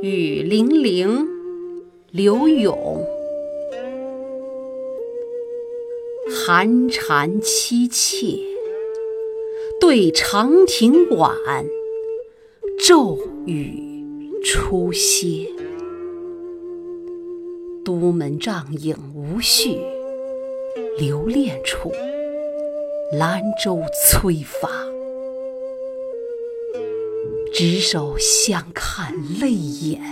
雨霖铃，刘永。寒蝉凄切，对长亭晚，骤雨初歇。都门帐影无绪，留恋处，兰舟催发。执手相看泪眼，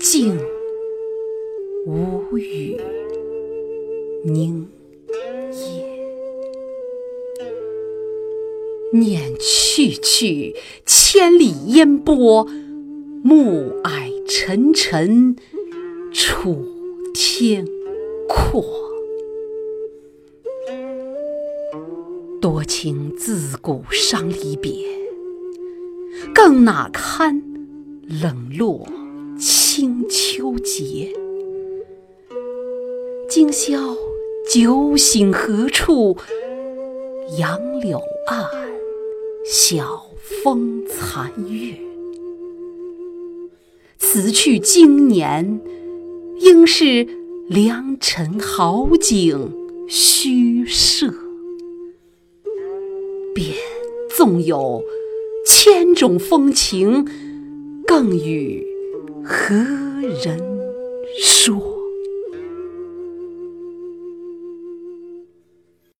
竟无语凝噎。念去去，千里烟波，暮霭沉沉。楚天阔，多情自古伤离别，更那堪冷落清秋节？今宵酒醒何处？杨柳岸，晓风残月。此去经年。应是良辰好景虚设，便纵有千种风情，更与何人说？